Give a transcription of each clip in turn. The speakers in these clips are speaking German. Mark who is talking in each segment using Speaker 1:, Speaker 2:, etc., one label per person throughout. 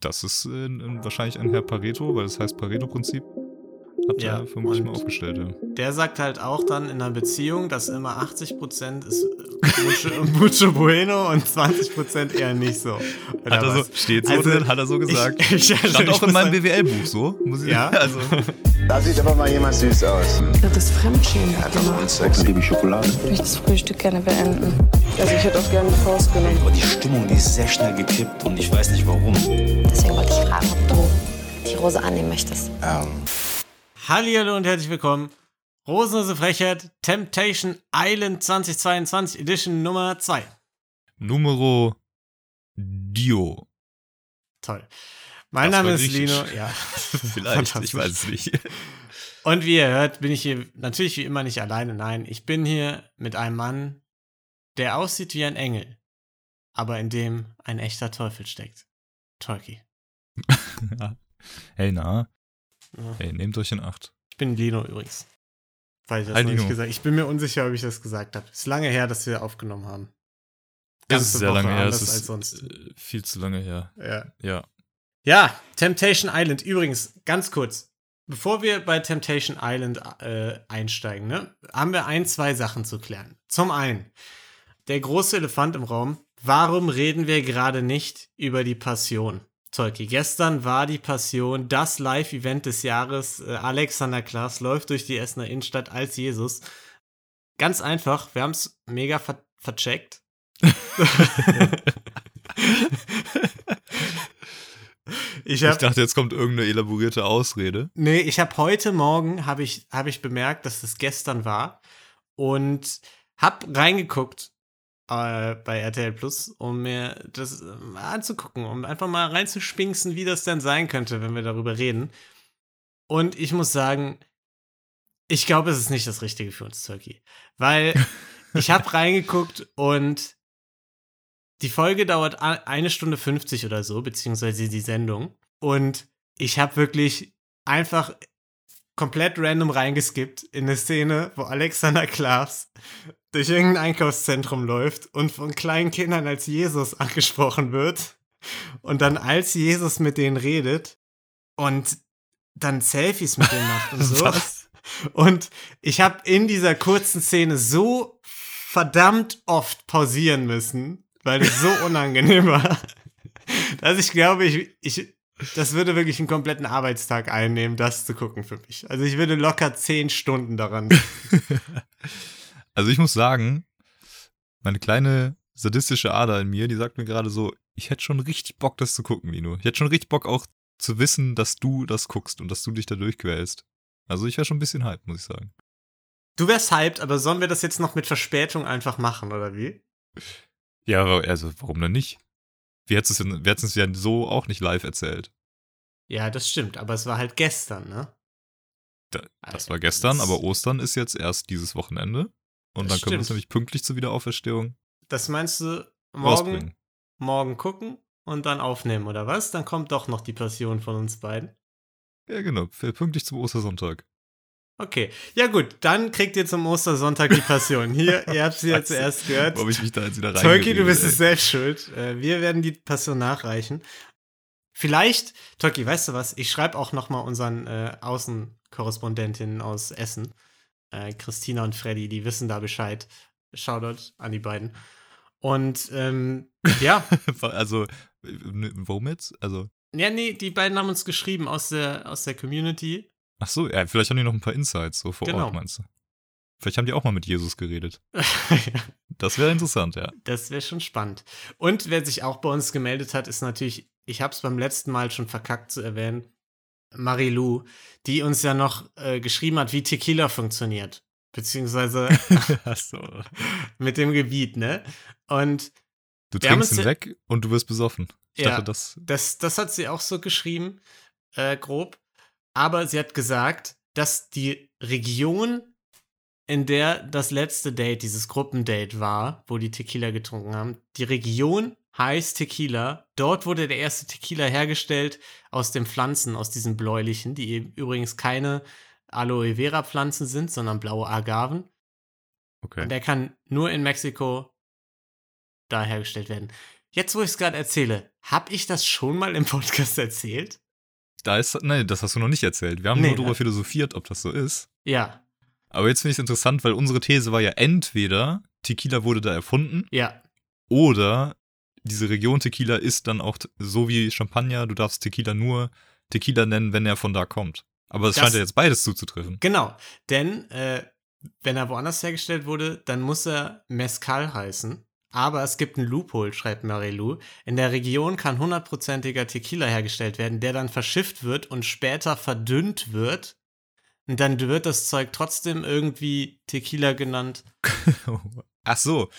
Speaker 1: Das ist äh, wahrscheinlich ein Herr Pareto, weil das heißt Pareto-Prinzip. Hat
Speaker 2: Ja,
Speaker 1: er vermutlich mal aufgestellt, ja.
Speaker 2: Der sagt halt auch dann in einer Beziehung, dass immer 80% ist äh, mucho, mucho bueno und 20% eher nicht so.
Speaker 1: Hat er so, steht so
Speaker 2: Also,
Speaker 1: drin, hat er so gesagt.
Speaker 2: Ich, ich, also
Speaker 1: Stand
Speaker 2: ich
Speaker 1: auch in meinem BWL-Buch so. Muss ich,
Speaker 2: Ja?
Speaker 1: Also,
Speaker 3: Da sieht aber mal jemand süß aus.
Speaker 4: Das ist Fremdschämen.
Speaker 3: Dann gebe ich Schokolade.
Speaker 4: Ich möchte das Frühstück gerne beenden. Also ich hätte auch gerne die Faust genommen.
Speaker 5: Aber die Stimmung, die ist sehr schnell gekippt und ich weiß nicht warum.
Speaker 6: Deswegen wollte ich fragen, ob du die Rose annehmen möchtest.
Speaker 3: Ähm,
Speaker 2: Hallihallo und herzlich willkommen. Rosenlose Frechheit, Temptation Island 2022 Edition Nummer 2.
Speaker 1: Numero Dio.
Speaker 2: Toll. Mein
Speaker 1: Das
Speaker 2: Name ist. Lino, ja.
Speaker 1: Vielleicht, ich weiß es nicht.
Speaker 2: Und wie ihr hört, bin ich hier natürlich wie immer nicht alleine. Nein, ich bin hier mit einem Mann, der aussieht wie ein Engel, aber in dem ein echter Teufel steckt. Tolki.
Speaker 1: Hey, na.
Speaker 2: Ja.
Speaker 1: Hey, nehmt euch in Acht.
Speaker 2: Ich bin Lino übrigens. Weil ich das noch nicht gesagt Ich bin mir unsicher, ob ich das gesagt habe. Ist lange her, dass wir aufgenommen haben.
Speaker 1: Das ist sehr
Speaker 2: Woche
Speaker 1: lange her.
Speaker 2: anders
Speaker 1: Es ist
Speaker 2: als sonst.
Speaker 1: äh, viel zu lange her.
Speaker 2: Ja.
Speaker 1: Ja.
Speaker 2: Ja, Temptation Island. Übrigens, ganz kurz, bevor wir bei Temptation Island äh, einsteigen, ne, haben wir ein, zwei Sachen zu klären. Zum einen, der große Elefant im Raum. Warum reden wir gerade nicht über die Passion? Tolki, gestern war die Passion das Live-Event des Jahres. Äh, Alexander Klaas läuft durch die Essener Innenstadt als Jesus. Ganz einfach, wir haben es mega ver vercheckt. ich
Speaker 1: Ich
Speaker 2: habe
Speaker 1: dachte, jetzt kommt irgendeine elaborierte Ausrede.
Speaker 2: Nee, ich habe heute Morgen habe ich, hab ich bemerkt, dass es gestern war und hab reingeguckt äh, bei RTL Plus, um mir das äh, mal anzugucken, um einfach mal reinzuspinksen, wie das denn sein könnte, wenn wir darüber reden. Und ich muss sagen, ich glaube, es ist nicht das Richtige für uns, Turkey. Weil ich habe reingeguckt und die Folge dauert eine Stunde 50 oder so, beziehungsweise die Sendung. Und ich habe wirklich einfach komplett random reingeskippt in eine Szene, wo Alexander Klaas durch irgendein Einkaufszentrum läuft und von kleinen Kindern als Jesus angesprochen wird und dann als Jesus mit denen redet und dann Selfies mit denen macht und so.
Speaker 1: Was?
Speaker 2: Und ich habe in dieser kurzen Szene so verdammt oft pausieren müssen, weil es so unangenehm war, dass ich glaube, ich, ich, das würde wirklich einen kompletten Arbeitstag einnehmen, das zu gucken für mich. Also ich würde locker zehn Stunden daran.
Speaker 1: Also ich muss sagen, meine kleine sadistische Ader in mir, die sagt mir gerade so, ich hätte schon richtig Bock, das zu gucken, Lino. Ich hätte schon richtig Bock auch zu wissen, dass du das guckst und dass du dich da durchquälst. Also ich wäre schon ein bisschen hyped, muss ich sagen.
Speaker 2: Du wärst hyped, aber sollen wir das jetzt noch mit Verspätung einfach machen, oder wie?
Speaker 1: Ja, aber also warum denn nicht? Wir hätten es ja- wir hätten es ja so auch nicht live erzählt.
Speaker 2: Ja, das stimmt, aber es war halt gestern, ne?
Speaker 1: Da, das war gestern, aber Ostern ist jetzt erst dieses Wochenende. Und dann können wir es
Speaker 2: stimmt.
Speaker 1: nämlich pünktlich zur Wiederauferstehung
Speaker 2: Das meinst du morgen, morgen gucken und dann aufnehmen, oder was? Dann kommt doch noch die Passion von uns beiden.
Speaker 1: Ja, genau. Pünktlich zum Ostersonntag.
Speaker 2: Okay, ja gut, dann kriegt ihr zum Ostersonntag die Passion. Hier, ihr habt sie ja zuerst gehört.
Speaker 1: Warum ich mich da jetzt wieder rein
Speaker 2: Tolki, du bist es selbst schuld. Äh, Wir werden die Passion nachreichen. Vielleicht, Tolki, weißt du was? Ich schreibe auch noch mal unseren äh, Außenkorrespondentinnen aus Essen, äh, Christina und Freddy, die wissen da Bescheid. Shoutout an die beiden. Und ähm, ja,
Speaker 1: Also, äh, warum jetzt? Also,
Speaker 2: ja, nee, die beiden haben uns geschrieben aus der, aus der Community.
Speaker 1: ach so, ja, vielleicht haben die noch ein paar Insights so vor
Speaker 2: Genau.
Speaker 1: Ort, meinst du? Vielleicht haben die auch mal mit Jesus geredet. Das wäre interessant, ja.
Speaker 2: Das wäre schon spannend. Und wer sich auch bei uns gemeldet hat, ist natürlich, ich habe es beim letzten Mal schon verkackt zu erwähnen, Marilou, die uns ja noch äh, geschrieben hat, wie Tequila funktioniert. Beziehungsweise
Speaker 1: so.
Speaker 2: mit dem Gebiet, ne? Und
Speaker 1: Du trinkst ihn weg und du wirst besoffen. Ich
Speaker 2: Ja.
Speaker 1: dachte, das.
Speaker 2: das, das hat sie auch so geschrieben, äh, grob. Aber sie hat gesagt, dass die Region, in der das letzte Date, dieses Gruppendate war, wo die Tequila getrunken haben, die Region heißt Tequila. Dort wurde der erste Tequila hergestellt aus den Pflanzen, aus diesen bläulichen, die eben übrigens keine Aloe Vera Pflanzen sind, sondern blaue Agaven.
Speaker 1: Okay.
Speaker 2: Und der kann nur in Mexiko da hergestellt werden. Jetzt, wo ich es gerade erzähle, hab ich das schon mal im Podcast erzählt?
Speaker 1: Da ist, nein, das hast du noch nicht erzählt. Wir haben
Speaker 2: Nee,
Speaker 1: nur darüber
Speaker 2: ne?
Speaker 1: philosophiert, ob das so ist.
Speaker 2: Ja,
Speaker 1: Aber jetzt finde ich es interessant, weil unsere These war ja entweder Tequila wurde da erfunden
Speaker 2: ja.
Speaker 1: oder diese Region Tequila ist dann auch so wie Champagner, du darfst Tequila nur Tequila nennen, wenn er von da kommt. Aber es scheint ja jetzt beides zuzutreffen.
Speaker 2: Genau. Denn äh, wenn er woanders hergestellt wurde, dann muss er Mezcal heißen. Aber es gibt einen Loophole, schreibt Marilou. In der Region kann hundertprozentiger Tequila hergestellt werden, der dann verschifft wird und später verdünnt wird. Und dann wird das Zeug trotzdem irgendwie Tequila genannt.
Speaker 1: Ach so.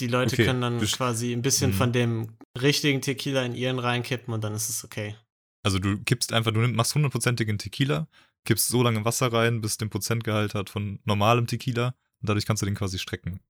Speaker 2: Die Leute
Speaker 1: Okay,
Speaker 2: können dann
Speaker 1: best-
Speaker 2: quasi ein bisschen
Speaker 1: Mhm.
Speaker 2: von dem richtigen Tequila in ihren reinkippen und dann ist es okay.
Speaker 1: Also du kippst einfach, du machst hundertprozentigen Tequila, kippst so lange Wasser rein, bis den Prozentgehalt hat von normalem Tequila und dadurch kannst du den quasi strecken.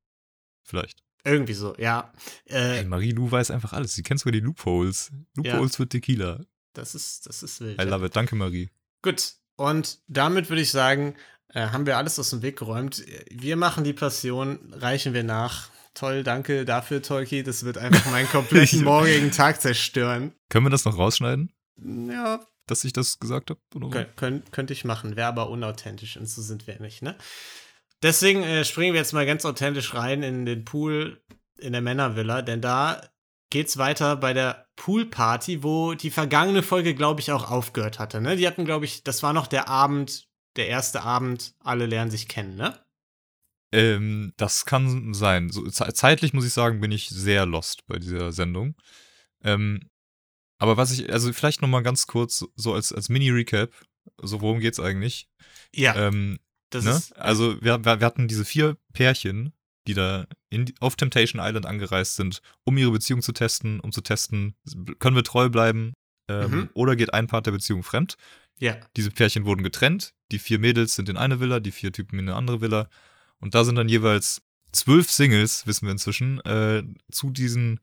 Speaker 1: Vielleicht.
Speaker 2: Irgendwie so, ja. Äh,
Speaker 1: Hey, Marie, du weißt einfach alles. Sie kennt sogar die Loopholes. Loopholes für Tequila.
Speaker 2: das ist, das ist wild.
Speaker 1: I
Speaker 2: ja.
Speaker 1: love it. Danke, Marie.
Speaker 2: Gut, und damit würde ich sagen, äh, haben wir alles aus dem Weg geräumt. Wir machen die Passion, reichen wir nach. Toll, danke dafür, Tolki. Das wird einfach meinen kompletten morgigen Tag zerstören.
Speaker 1: Können wir das noch rausschneiden,
Speaker 2: Ja,
Speaker 1: dass ich das gesagt habe?
Speaker 2: Könnt, könnt, könnte ich machen. Wäre aber unauthentisch und so sind wir nicht, ne? Deswegen äh, springen wir jetzt mal ganz authentisch rein in den Pool in der Männervilla, denn da geht's weiter bei der Poolparty, wo die vergangene Folge, glaube ich, auch aufgehört hatte. Ne? Die hatten, glaube ich, das war noch der Abend, der erste Abend, alle lernen sich kennen, ne?
Speaker 1: Ähm, das kann sein. So, ze- zeitlich muss ich sagen, bin ich sehr lost bei dieser Sendung. Ähm, aber was ich, also vielleicht nochmal ganz kurz, so als, als Mini-Recap, so worum geht's eigentlich?
Speaker 2: Ja,
Speaker 1: Ähm,
Speaker 2: das
Speaker 1: ne?
Speaker 2: ist.
Speaker 1: Also wir, wir hatten diese vier Pärchen, die da in, auf Temptation Island angereist sind, um ihre Beziehung zu testen, um zu testen, können wir treu bleiben ähm,
Speaker 2: Mhm.
Speaker 1: oder geht ein Part der Beziehung fremd.
Speaker 2: Ja,
Speaker 1: Diese Pärchen wurden getrennt, die vier Mädels sind in eine Villa, die vier Typen in eine andere Villa und da sind dann jeweils zwölf Singles, wissen wir inzwischen, äh, zu diesen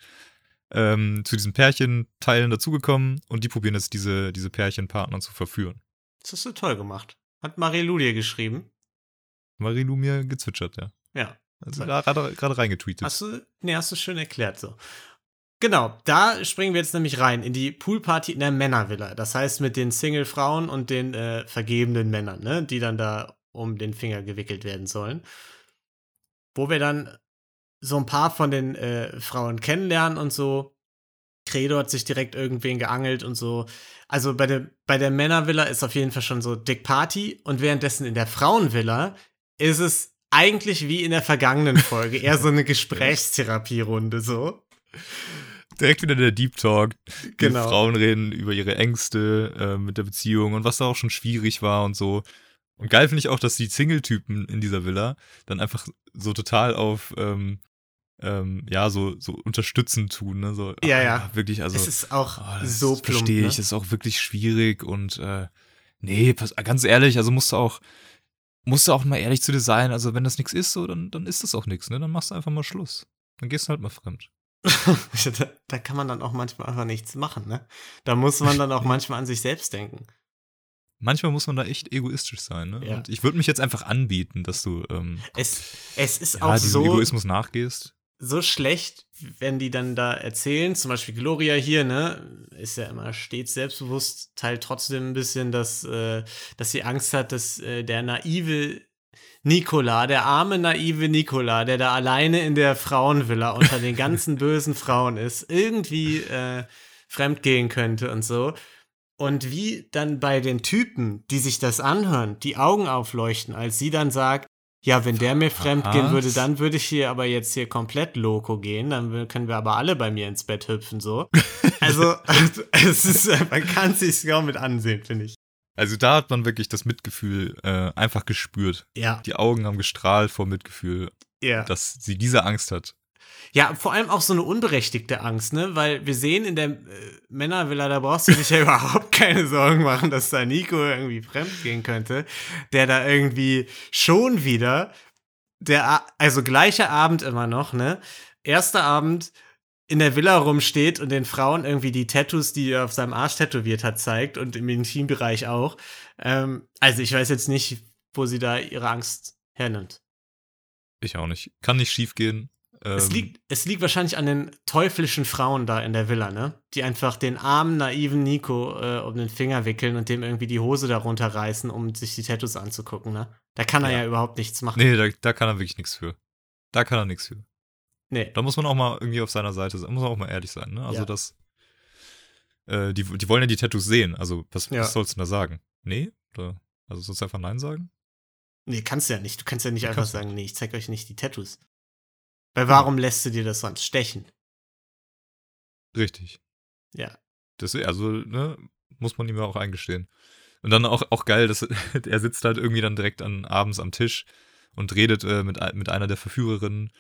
Speaker 1: ähm, zu diesen Pärchenteilen dazugekommen und die probieren jetzt diese, diese Pärchenpartner zu verführen.
Speaker 2: das hast du toll gemacht. Hat Marie-Lou dir geschrieben?
Speaker 1: Marilu mir gezwitschert, ja.
Speaker 2: Ja.
Speaker 1: Also gerade gerade reingetweetet.
Speaker 2: Hast du, nee, hast du schön erklärt so. Genau, da springen wir jetzt nämlich rein in die Poolparty in der Männervilla. Das heißt mit den Single-Frauen und den äh, vergebenen Männern, ne, die dann da um den Finger gewickelt werden sollen. Wo wir dann so ein paar von den äh, Frauen kennenlernen und so. Credo hat sich direkt irgendwen geangelt und so. Also bei der, bei der Männervilla ist auf jeden Fall schon so Dick Party und währenddessen in der Frauenvilla ist es eigentlich wie in der vergangenen Folge, eher so eine Gesprächstherapierunde so.
Speaker 1: Direkt wieder der Deep Talk. Die
Speaker 2: Genau.
Speaker 1: Frauen reden über ihre Ängste äh, mit der Beziehung und was da auch schon schwierig war und so. Und geil finde ich auch, dass die Single-Typen in dieser Villa dann einfach so total auf, ähm, ähm, ja, so, so unterstützend tun. Ne? So,
Speaker 2: Ja,
Speaker 1: ah,
Speaker 2: ja.
Speaker 1: Wirklich, also.
Speaker 2: es ist auch
Speaker 1: oh, das
Speaker 2: so plump.
Speaker 1: Verstehe
Speaker 2: Ne?
Speaker 1: ich, ist auch wirklich schwierig und äh, nee, pass, ganz ehrlich, also musst du auch, musst du auch mal ehrlich zu dir sein. Also wenn das nichts ist, so, dann, dann ist das auch nichts, ne? Dann machst du einfach mal Schluss. Dann gehst du halt mal fremd.
Speaker 2: da, da kann man dann auch manchmal einfach nichts machen, ne? Da muss man dann auch manchmal an sich selbst denken.
Speaker 1: Manchmal muss man da echt egoistisch sein, ne?
Speaker 2: Ja.
Speaker 1: Und ich würde mich jetzt einfach anbieten, dass du ähm,
Speaker 2: Es, es ist
Speaker 1: ja,
Speaker 2: auch so,
Speaker 1: Egoismus nachgehst.
Speaker 2: so schlecht, wenn die dann da erzählen, zum Beispiel Gloria hier, ne, ist ja immer stets selbstbewusst, teilt trotzdem ein bisschen, dass, äh, dass sie Angst hat, dass äh, der naive Nikola, der arme naive Nikola, der da alleine in der Frauenvilla unter den ganzen bösen Frauen ist, irgendwie äh, fremdgehen könnte und so. Und wie dann bei den Typen, die sich das anhören, die Augen aufleuchten, als sie dann sagt, ja, wenn der mir fremd gehen würde, dann würde ich hier aber jetzt hier komplett loco gehen, dann können wir aber alle bei mir ins Bett hüpfen, so. Also, es ist, man kann sich kaum mit ansehen, finde ich.
Speaker 1: Also da hat man wirklich das Mitgefühl äh, einfach gespürt.
Speaker 2: Ja,
Speaker 1: Die Augen haben gestrahlt vor Mitgefühl,
Speaker 2: ja.
Speaker 1: dass sie diese Angst hat.
Speaker 2: Ja, vor allem auch so eine unberechtigte Angst, ne? Weil wir sehen in der äh, Männervilla, da brauchst du dich ja überhaupt keine Sorgen machen, dass da Nico irgendwie fremd gehen könnte, der da irgendwie schon wieder, der, also gleicher Abend immer noch, ne? Erster Abend in der Villa rumsteht und den Frauen irgendwie die Tattoos, die er auf seinem Arsch tätowiert hat, zeigt und im Intimbereich auch. Ähm, also ich weiß jetzt nicht, wo sie da ihre Angst hernimmt.
Speaker 1: Ich auch nicht. Kann nicht schief gehen.
Speaker 2: Es
Speaker 1: Ähm,
Speaker 2: liegt, es liegt wahrscheinlich an den teuflischen Frauen da in der Villa, ne? Die einfach den armen, naiven Nico äh, um den Finger wickeln und dem irgendwie die Hose darunter reißen, um sich die Tattoos anzugucken, ne? Da kann er ja,
Speaker 1: Ja.
Speaker 2: überhaupt nichts machen.
Speaker 1: Nee, da, da kann er wirklich nichts für. Da kann er nichts für.
Speaker 2: Nee.
Speaker 1: Da muss man auch mal irgendwie auf seiner Seite sein, muss man auch mal ehrlich sein, ne? Also
Speaker 2: Ja.
Speaker 1: das, äh, die, die wollen ja die Tattoos sehen, also was,
Speaker 2: Ja.
Speaker 1: was sollst du denn da sagen? Nee? Oder, also sollst du einfach Nein sagen?
Speaker 2: Nee, kannst du ja nicht. Du kannst ja nicht
Speaker 1: Du
Speaker 2: einfach
Speaker 1: kannst
Speaker 2: sagen, nee, ich zeig euch nicht die Tattoos. Weil warum lässt du dir das sonst stechen?
Speaker 1: Richtig.
Speaker 2: Ja.
Speaker 1: Das, also, ne, muss man ihm ja auch eingestehen. Und dann auch, auch geil, dass er sitzt halt irgendwie dann direkt an, abends am Tisch und redet äh, mit, mit einer der Verführerinnen.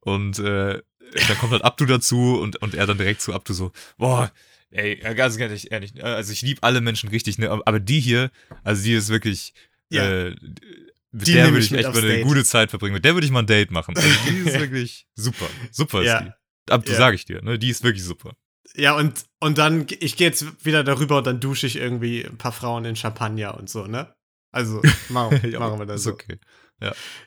Speaker 1: Und äh, dann kommt halt Abdu dazu und, und er dann direkt zu Abdu so, boah, ey, ganz ehrlich, ehrlich, äh, also ich liebe alle Menschen richtig, ne, aber aber die hier, also die ist wirklich,
Speaker 2: Ja.
Speaker 1: äh, mit
Speaker 2: Die
Speaker 1: der würde
Speaker 2: ich
Speaker 1: ich echt mal eine gute Zeit verbringen. Mit der würde ich mal ein Date machen. Also die ist wirklich super. Super ist
Speaker 2: Ja.
Speaker 1: die. Abdu
Speaker 2: Ja.
Speaker 1: sage ich dir, ne, die ist wirklich super.
Speaker 2: Ja, und, und dann, ich gehe jetzt wieder darüber und dann dusche ich irgendwie ein paar Frauen in Champagner und so, ne? Also, machen,
Speaker 1: Ja,
Speaker 2: machen wir das
Speaker 1: ist
Speaker 2: so.
Speaker 1: okay.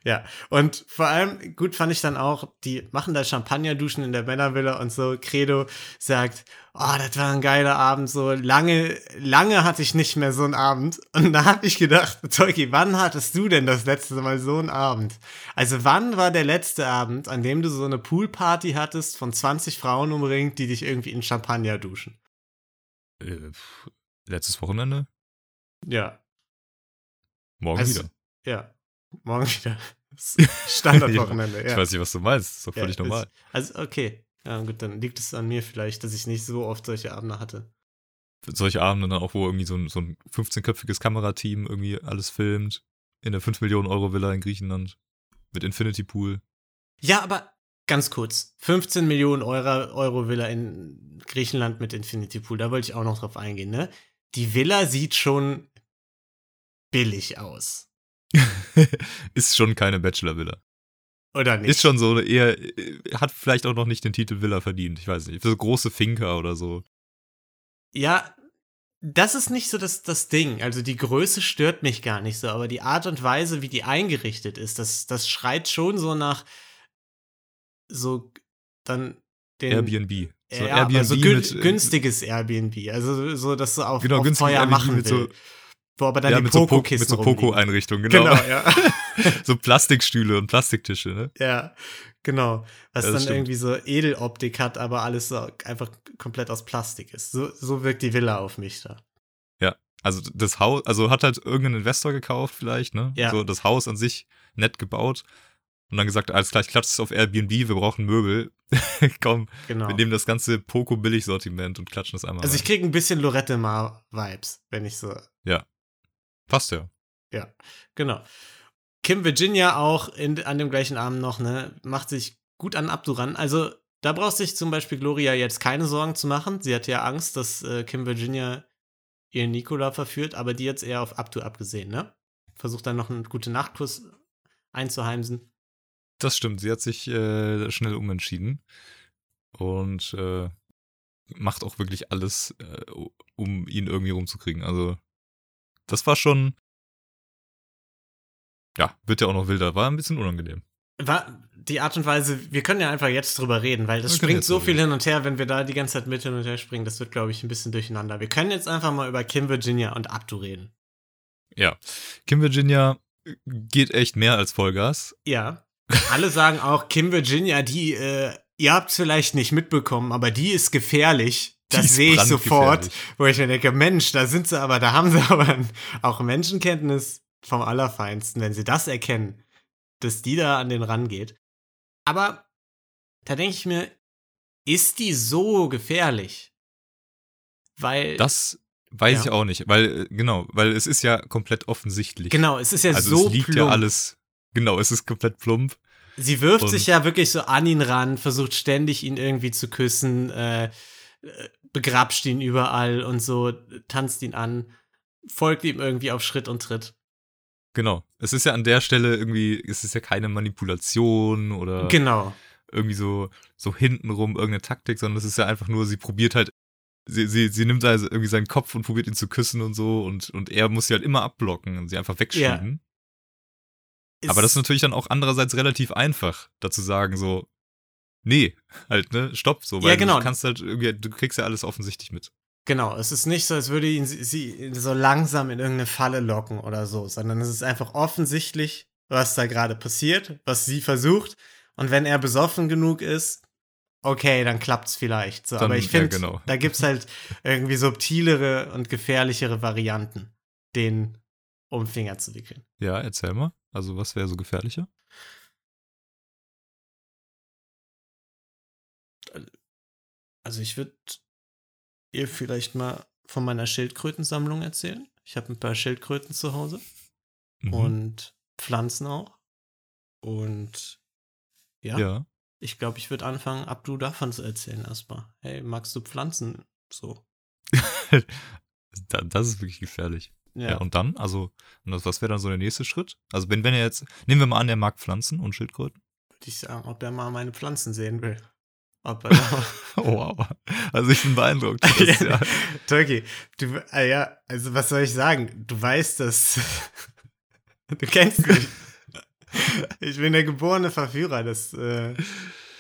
Speaker 2: Ja, und vor allem gut fand ich dann auch, die machen da Champagner-Duschen in der Männervilla und so. Credo sagt, oh, das war ein geiler Abend, so lange, lange hatte ich nicht mehr so einen Abend. Und da habe ich gedacht, Tolki, wann hattest du denn das letzte Mal so einen Abend? Also wann war der letzte Abend, an dem du so eine Poolparty hattest von 20 Frauen umringt, die dich irgendwie in Champagner duschen?
Speaker 1: Äh, letztes Wochenende?
Speaker 2: Ja,
Speaker 1: Morgen
Speaker 2: Also,
Speaker 1: wieder.
Speaker 2: ja, morgen wieder. Standardwochenende, ja.
Speaker 1: Ich weiß nicht, was du meinst. Das ist doch
Speaker 2: Ja,
Speaker 1: völlig
Speaker 2: ist-
Speaker 1: normal.
Speaker 2: Also, okay. Ja, gut, dann liegt es an mir vielleicht, dass ich nicht so oft solche Abende hatte.
Speaker 1: Solche Abende dann auch, wo irgendwie so ein, so ein 15-köpfiges Kamerateam irgendwie alles filmt. In der 5 Millionen Euro Villa in Griechenland. Mit Infinity Pool.
Speaker 2: Ja, aber ganz kurz. 15 Millionen Euro, Euro Villa in Griechenland mit Infinity Pool, da wollte ich auch noch drauf eingehen, ne? Die Villa sieht schon billig aus.
Speaker 1: ist schon keine Bachelor-Villa.
Speaker 2: Oder nicht?
Speaker 1: Ist schon so eher, äh, hat vielleicht auch noch nicht den Titel Villa verdient. Ich weiß nicht. Für so große Finker oder so.
Speaker 2: Ja, das ist nicht so das, das Ding. Also die Größe stört mich gar nicht so, aber die Art und Weise, wie die eingerichtet ist, das, das schreit schon so nach so dann den
Speaker 1: Airbnb. So
Speaker 2: ja, aber so
Speaker 1: mit, äh,
Speaker 2: günstiges Airbnb. Also so, dass du auf,
Speaker 1: Genau,
Speaker 2: auf teuer
Speaker 1: Airbnb
Speaker 2: machen
Speaker 1: mit so-.
Speaker 2: Wo aber dann
Speaker 1: ja,
Speaker 2: die
Speaker 1: mit so, Po-
Speaker 2: Poco-Kisten
Speaker 1: mit so
Speaker 2: rumliegen.
Speaker 1: Poco-Einrichtungen, genau.
Speaker 2: Genau, ja.
Speaker 1: so Plastikstühle und Plastiktische, ne?
Speaker 2: ja, genau. Was
Speaker 1: Ja,
Speaker 2: dann
Speaker 1: stimmt.
Speaker 2: irgendwie so Edeloptik hat, aber alles so einfach komplett aus Plastik ist. So, so wirkt die Villa auf mich da.
Speaker 1: Also das Haus, also hat halt irgendein Investor gekauft vielleicht, ne?
Speaker 2: Ja.
Speaker 1: So das Haus an sich nett gebaut und dann gesagt, alles klar, ich klatsche es auf Airbnb, wir brauchen Möbel. Komm,
Speaker 2: Genau.
Speaker 1: wir nehmen das ganze Poco Billigsortiment und klatschen das einmal
Speaker 2: Also ich
Speaker 1: rein.
Speaker 2: kriege ein bisschen Lorette Mar Vibes, wenn ich so
Speaker 1: Passt ja.
Speaker 2: Ja, genau. Kim Virginia auch in, an dem gleichen Abend noch, ne, macht sich gut an Abdu ran. Also, da braucht sich zum Beispiel Gloria jetzt keine Sorgen zu machen. Sie hatte ja Angst, dass äh, Kim Virginia ihren Nikola verführt, aber die jetzt eher auf Abdu abgesehen, ne? Versucht dann noch einen gute Nachtkuss einzuheimsen.
Speaker 1: Das stimmt, sie hat sich äh, schnell umentschieden und äh, macht auch wirklich alles, äh, um ihn irgendwie rumzukriegen. Also das war schon, ja, wird ja auch noch wilder, war ein bisschen unangenehm.
Speaker 2: War die Art und Weise, wir können ja einfach jetzt drüber reden, weil das
Speaker 1: Wir
Speaker 2: springt so viel
Speaker 1: reden.
Speaker 2: hin und her, wenn wir da die ganze Zeit mit hin und her springen, das wird, glaube ich, ein bisschen durcheinander. Wir können jetzt einfach mal über Kim Virginia und Abdu reden.
Speaker 1: Ja, Kim Virginia geht echt mehr als Vollgas.
Speaker 2: Ja. Alle sagen auch, Kim Virginia, die, äh, ihr habt es vielleicht nicht mitbekommen, aber die ist gefährlich. Das sehe ich sofort, wo ich mir denke, Mensch, da sind sie aber, da haben sie aber auch Menschenkenntnis vom Allerfeinsten, wenn sie das erkennen, dass die da an den rangeht. Aber da denke ich mir, ist die so gefährlich? Weil,
Speaker 1: Das weiß
Speaker 2: Ja.
Speaker 1: ich auch nicht, weil, äh, genau, weil es ist ja komplett offensichtlich.
Speaker 2: genau, es ist ja
Speaker 1: also
Speaker 2: so
Speaker 1: es liegt
Speaker 2: plump.
Speaker 1: ja alles, genau, es ist komplett plump.
Speaker 2: Sie wirft
Speaker 1: Und-
Speaker 2: sich ja wirklich so an ihn ran, versucht ständig ihn irgendwie zu küssen, äh, äh, begrapscht ihn überall und so, tanzt ihn an, folgt ihm irgendwie auf Schritt und Tritt.
Speaker 1: Genau. Es ist ja an der Stelle irgendwie, es ist ja keine Manipulation oder
Speaker 2: Genau.
Speaker 1: irgendwie so, so hintenrum irgendeine Taktik, sondern es ist ja einfach nur, sie probiert halt, sie, sie, sie nimmt also irgendwie seinen Kopf und probiert ihn zu küssen und so und, und er muss sie halt immer abblocken und sie einfach wegschieben. Aber das ist natürlich dann auch andererseits relativ einfach, dazu sagen so, nee, halt, ne, stopp, so,
Speaker 2: Ja,
Speaker 1: weil
Speaker 2: genau.
Speaker 1: du kannst halt irgendwie, du kriegst ja alles offensichtlich mit.
Speaker 2: Genau, es ist nicht so, als würde ihn sie, sie so langsam in irgendeine Falle locken oder so, sondern es ist einfach offensichtlich, was da gerade passiert, was sie versucht. Und wenn er besoffen genug ist, okay, dann klappt's vielleicht. So,
Speaker 1: Dann-
Speaker 2: aber ich
Speaker 1: ja,
Speaker 2: finde,
Speaker 1: genau.
Speaker 2: da gibt's halt irgendwie subtilere und gefährlichere Varianten, den um Finger zu wickeln.
Speaker 1: Ja, erzähl mal. Also, was wäre so gefährlicher?
Speaker 2: Also ich würde ihr vielleicht mal von meiner Schildkrötensammlung erzählen. Ich habe ein paar Schildkröten zu Hause.
Speaker 1: Mhm.
Speaker 2: und Pflanzen auch. Und ja,
Speaker 1: ja.
Speaker 2: ich glaube, ich würde anfangen, ab du davon zu erzählen erstmal. Hey, magst du Pflanzen? So.
Speaker 1: Da, das ist wirklich gefährlich. Ja.
Speaker 2: Ja,
Speaker 1: und dann? Also, was wäre dann so der nächste Schritt? Also, wenn, wenn er jetzt, nehmen wir mal an, er mag Pflanzen und Schildkröten.
Speaker 2: würde ich sagen, ob er mal meine Pflanzen sehen will. Ob er da
Speaker 1: Oh, wow. Also, ich bin beeindruckt. Das ja,
Speaker 2: Turkey, du, äh, ja, also was soll ich sagen? Du weißt das. du kennst mich. ich bin der geborene Verführer. Das, äh,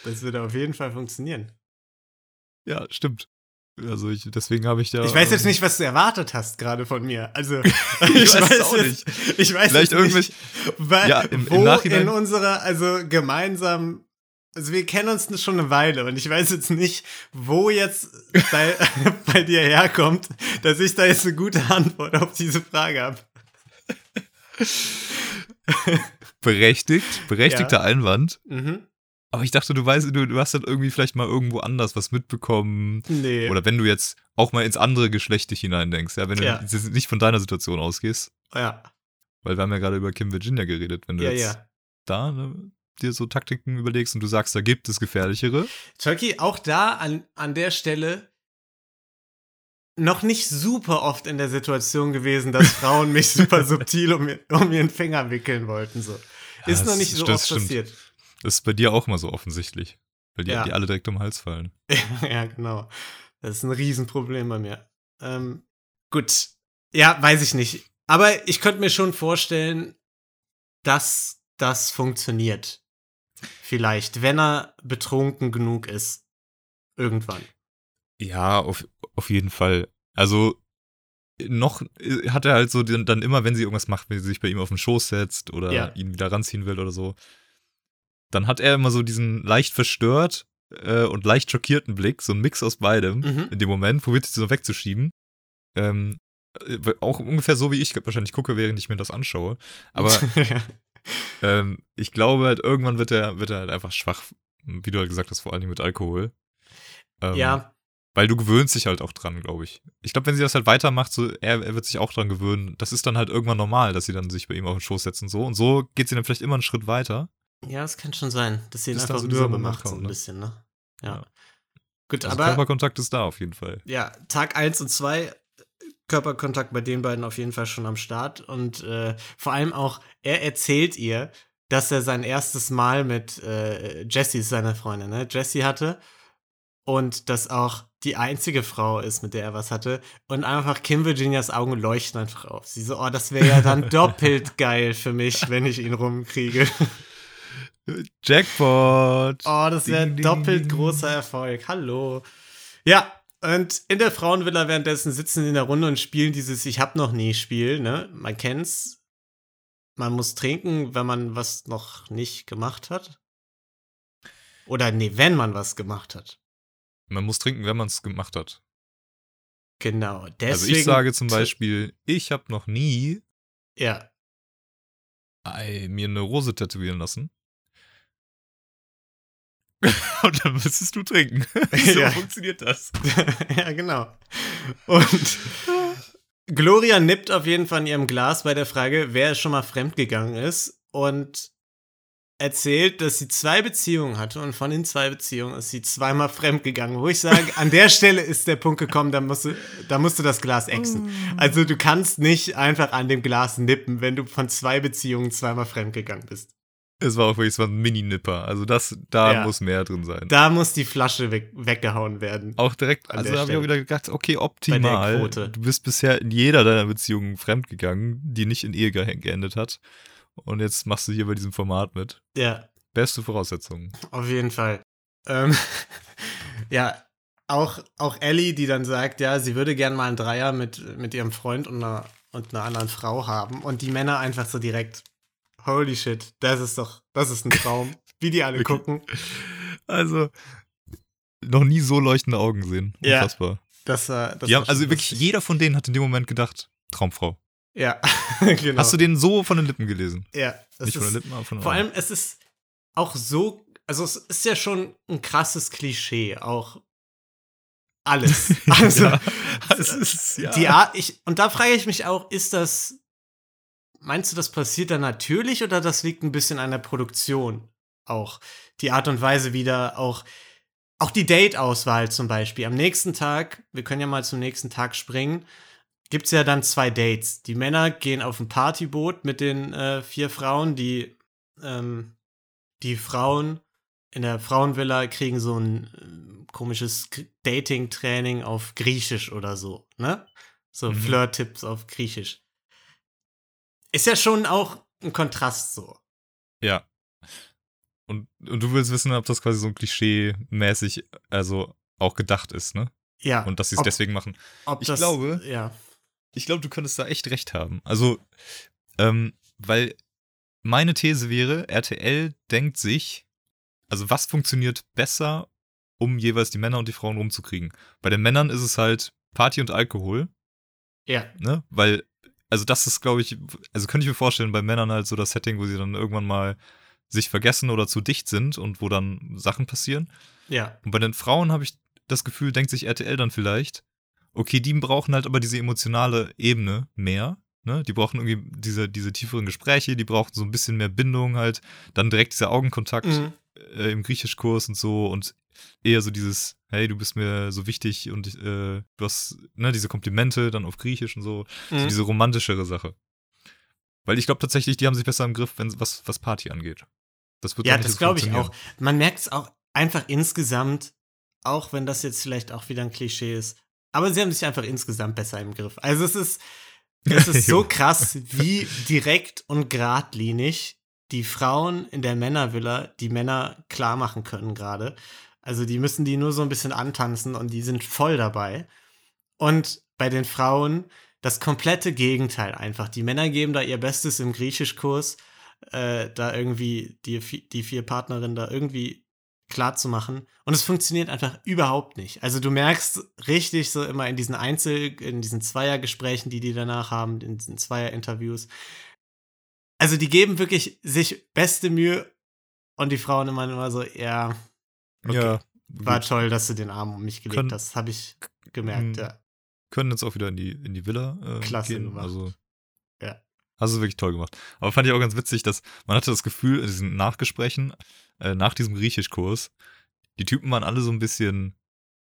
Speaker 2: das wird auf jeden Fall funktionieren.
Speaker 1: ja, stimmt. Also, ich, deswegen habe ich da.
Speaker 2: Ich weiß jetzt
Speaker 1: ähm,
Speaker 2: nicht, was du erwartet hast gerade von mir. Also,
Speaker 1: Ich weiß es auch
Speaker 2: jetzt- Ich weiß
Speaker 1: Vielleicht irgendwelche-
Speaker 2: nicht, weil,
Speaker 1: Ja, im- im
Speaker 2: wo
Speaker 1: Nachhinein-
Speaker 2: in unserer, also gemeinsam, also wir kennen uns schon eine Weile und ich weiß jetzt nicht, wo jetzt bei, bei dir herkommt, dass ich da jetzt eine gute Antwort auf diese Frage habe.
Speaker 1: Berechtigt, berechtigter
Speaker 2: Ja.
Speaker 1: Einwand.
Speaker 2: Mhm.
Speaker 1: Aber ich dachte, du weißt, du, du hast dann irgendwie vielleicht mal irgendwo anders was mitbekommen.
Speaker 2: Nee.
Speaker 1: Oder wenn du jetzt auch mal ins andere Geschlecht dich hineindenkst, ja, wenn du
Speaker 2: Ja.
Speaker 1: jetzt nicht von deiner Situation ausgehst,
Speaker 2: ja,
Speaker 1: weil wir haben ja gerade über Kim Virginia geredet, wenn du
Speaker 2: ja,
Speaker 1: jetzt
Speaker 2: ja.
Speaker 1: da ne, dir so Taktiken überlegst und du sagst, da gibt es gefährlichere.
Speaker 2: Turkey, auch da an, an der Stelle noch nicht super oft in der Situation gewesen, dass Frauen mich super subtil um, um ihren Finger wickeln wollten. So.
Speaker 1: Ja,
Speaker 2: Ist noch nicht so oft
Speaker 1: stimmt.
Speaker 2: passiert.
Speaker 1: Das ist bei dir auch mal so offensichtlich. Weil die,
Speaker 2: Ja.
Speaker 1: die alle direkt um den Hals fallen.
Speaker 2: ja, genau. Das ist ein Riesenproblem bei mir. Ähm, gut. Ja, weiß ich nicht. Aber ich könnte mir schon vorstellen, dass das funktioniert. Vielleicht, wenn er betrunken genug ist. Irgendwann.
Speaker 1: Ja, auf, auf jeden Fall. Also noch äh, hat er halt so den- dann immer, wenn sie irgendwas macht, wenn sie sich bei ihm auf den Schoß setzt oder
Speaker 2: Ja.
Speaker 1: ihn wieder ranziehen will oder so, dann hat er immer so diesen leicht verstört äh, und leicht schockierten Blick, so ein Mix aus beidem
Speaker 2: Mhm.
Speaker 1: in dem Moment, probiert sie so wegzuschieben. Ähm, äh, auch ungefähr so, wie ich wahrscheinlich gucke, während ich mir das anschaue. Aber ähm, ich glaube halt, irgendwann wird er, wird er halt einfach schwach, wie du halt gesagt hast, vor allem mit Alkohol. Ähm,
Speaker 2: ja,
Speaker 1: weil du gewöhnst dich halt auch dran, glaube ich. Ich glaube, wenn sie das halt weitermacht, so, er, er wird sich auch dran gewöhnen. Das ist dann halt irgendwann normal, dass sie dann sich bei ihm auf den Schoß setzt und so. Und so geht sie dann vielleicht immer einen Schritt weiter.
Speaker 2: ja, es kann schon sein, dass sie ihn
Speaker 1: dann
Speaker 2: einfach
Speaker 1: so
Speaker 2: mürbe macht, so
Speaker 1: kommt,
Speaker 2: ein
Speaker 1: ne?
Speaker 2: bisschen, ne? Ja.
Speaker 1: Ja.
Speaker 2: Gut,
Speaker 1: Also
Speaker 2: aber
Speaker 1: Körperkontakt ist da auf jeden Fall.
Speaker 2: ja, Tag 1 und 2, Körperkontakt bei den beiden auf jeden Fall schon am Start. Und äh, vor allem auch, er erzählt ihr, dass er sein erstes Mal mit äh, Jessie, ist seine Freundin, ne? Jessie hatte. Und das auch die einzige Frau ist, mit der er was hatte. Und einfach Kim Virginias Augen leuchten einfach auf. Sie so, oh, das wäre ja dann doppelt geil für mich, wenn ich ihn rumkriege.
Speaker 1: Jackpot!
Speaker 2: Oh, das wäre doppelt
Speaker 1: ding.
Speaker 2: großer Erfolg. Hallo. Ja, und in der Frauenvilla währenddessen sitzen sie in der Runde und spielen dieses Ich hab noch nie Spiel, ne? Man kennt's. Man muss trinken, wenn man was noch nicht gemacht hat. Oder nee, wenn man was gemacht hat.
Speaker 1: Man muss trinken, wenn man es gemacht hat.
Speaker 2: Genau. Deswegen,
Speaker 1: also ich sage zum Beispiel, ich habe noch nie
Speaker 2: Ja.
Speaker 1: ei, mir eine Rose tätowieren lassen. Und dann müsstest du trinken. so
Speaker 2: Ja.
Speaker 1: funktioniert das.
Speaker 2: ja, genau. Und Gloria nippt auf jeden Fall in ihrem Glas bei der Frage, wer schon mal fremdgegangen ist und erzählt, dass sie zwei Beziehungen hatte und von den zwei Beziehungen ist sie zweimal fremdgegangen. Wo ich sage, an der Stelle ist der Punkt gekommen, da musst du, da musst du das Glas exen. Also du kannst nicht einfach an dem Glas nippen, wenn du von zwei Beziehungen zweimal fremdgegangen bist.
Speaker 1: Es war auch wirklich so ein Mini-Nipper. Also das, da
Speaker 2: Ja.
Speaker 1: muss mehr drin sein.
Speaker 2: Da muss die Flasche weg, weggehauen werden.
Speaker 1: auch direkt, also
Speaker 2: der
Speaker 1: habe ich auch wieder gedacht, okay, optimal. Du bist bisher in jeder deiner Beziehungen fremdgegangen, die nicht in Ehe ge geendet hat. Und jetzt machst du hier bei diesem Format mit.
Speaker 2: Ja,
Speaker 1: Beste Voraussetzungen.
Speaker 2: Auf jeden Fall. Ähm, ja, auch, auch Ellie, die dann sagt, ja, sie würde gern mal einen Dreier mit, mit ihrem Freund und einer, und einer anderen Frau haben. Und die Männer einfach so direkt, holy shit, das ist doch, das ist ein Traum. Wie die alle
Speaker 1: Wirklich.
Speaker 2: gucken.
Speaker 1: Also, noch nie so leuchtende Augen gesehen.
Speaker 2: Ja.
Speaker 1: Unfassbar.
Speaker 2: Das, war- das
Speaker 1: haben, also wirklich
Speaker 2: lustig.
Speaker 1: jeder von denen hat in dem Moment gedacht, Traumfrau.
Speaker 2: Ja, genau.
Speaker 1: Hast du den so von den Lippen gelesen?
Speaker 2: Ja,
Speaker 1: Nicht von den
Speaker 2: ist,
Speaker 1: Lippen, aber von den
Speaker 2: vor allem, es ist auch so, also es ist ja schon ein krasses Klischee, auch alles. Also,
Speaker 1: Ja, es ist, ja.
Speaker 2: die Art, ich, und da frage ich mich auch, ist das, meinst du, das passiert dann natürlich oder das liegt ein bisschen an der Produktion auch? Die Art und Weise wieder auch, auch die Date-Auswahl zum Beispiel. Am nächsten Tag, wir können ja mal zum nächsten Tag springen, gibt es ja dann zwei Dates. Die Männer gehen auf ein Partyboot mit den äh, vier Frauen, die, ähm, die Frauen in der Frauenvilla kriegen so ein ähm, komisches Dating-Training auf Griechisch oder so, ne? So
Speaker 1: Mhm.
Speaker 2: Flirt-Tipps auf Griechisch. Ist ja schon auch ein Kontrast so.
Speaker 1: Ja. Und, und du willst wissen, ob das quasi so ein Klischee-mäßig, also auch gedacht ist, ne?
Speaker 2: Ja.
Speaker 1: Und dass sie es deswegen machen. ich
Speaker 2: das,
Speaker 1: glaube-
Speaker 2: Ja.
Speaker 1: Ich glaube, du könntest da echt recht haben. Also, ähm, weil meine These wäre, RTL denkt sich, also was funktioniert besser, um jeweils die Männer und die Frauen rumzukriegen? Bei den Männern ist es halt Party und Alkohol,
Speaker 2: Ja.
Speaker 1: ne? Weil, also das ist, glaube ich, also könnte ich mir vorstellen, bei Männern halt so das Setting, wo sie dann irgendwann mal sich vergessen oder zu dicht sind und wo dann Sachen passieren.
Speaker 2: Ja.
Speaker 1: Und bei den Frauen habe ich das Gefühl, denkt sich RTL dann vielleicht, okay, die brauchen halt aber diese emotionale Ebene mehr. Ne? Die brauchen irgendwie diese, diese tieferen Gespräche, die brauchen so ein bisschen mehr Bindung halt. Dann direkt dieser Augenkontakt
Speaker 2: Mhm.
Speaker 1: äh, im Griechischkurs und so und eher so dieses, hey, du bist mir so wichtig und äh, du hast ne, diese Komplimente dann auf Griechisch und so. so
Speaker 2: Mhm.
Speaker 1: diese romantischere Sache. Weil ich glaube tatsächlich, die haben sich besser im Griff, wenn, was, was Party angeht. Das wird
Speaker 2: Ja, das
Speaker 1: so
Speaker 2: glaube ich auch. Man merkt es auch einfach insgesamt, auch wenn das jetzt vielleicht auch wieder ein Klischee ist. Aber sie haben sich einfach insgesamt besser im Griff. Also es ist, es ist so krass, wie direkt und geradlinig die Frauen in der Männervilla die Männer klar machen können gerade. Also die müssen die nur so ein bisschen antanzen und die sind voll dabei. Und bei den Frauen das komplette Gegenteil einfach. Die Männer geben da ihr Bestes im Griechischkurs, äh, da irgendwie die, die vier Partnerinnen da irgendwie klar zu machen. Und es funktioniert einfach überhaupt nicht. Also du merkst richtig so immer in diesen Einzel-, in diesen Zweiergesprächen, die die danach haben, in diesen Zweier-Interviews. Also die geben wirklich sich beste Mühe und die Frauen immer immer so, ja, okay.
Speaker 1: Ja,
Speaker 2: war
Speaker 1: gut.
Speaker 2: toll, dass du den Arm um mich gelegt
Speaker 1: Können-
Speaker 2: hast. Habe ich gemerkt,
Speaker 1: Mhm.
Speaker 2: ja.
Speaker 1: können jetzt auch wieder in die, in die Villa äh,
Speaker 2: Klasse
Speaker 1: gehen.
Speaker 2: gemacht.
Speaker 1: Also,
Speaker 2: Ja.
Speaker 1: Hast du wirklich toll gemacht. Aber fand ich auch ganz witzig, dass man hatte das Gefühl, in diesen Nachgesprächen, äh, nach diesem Griechischkurs, die Typen waren alle so ein bisschen,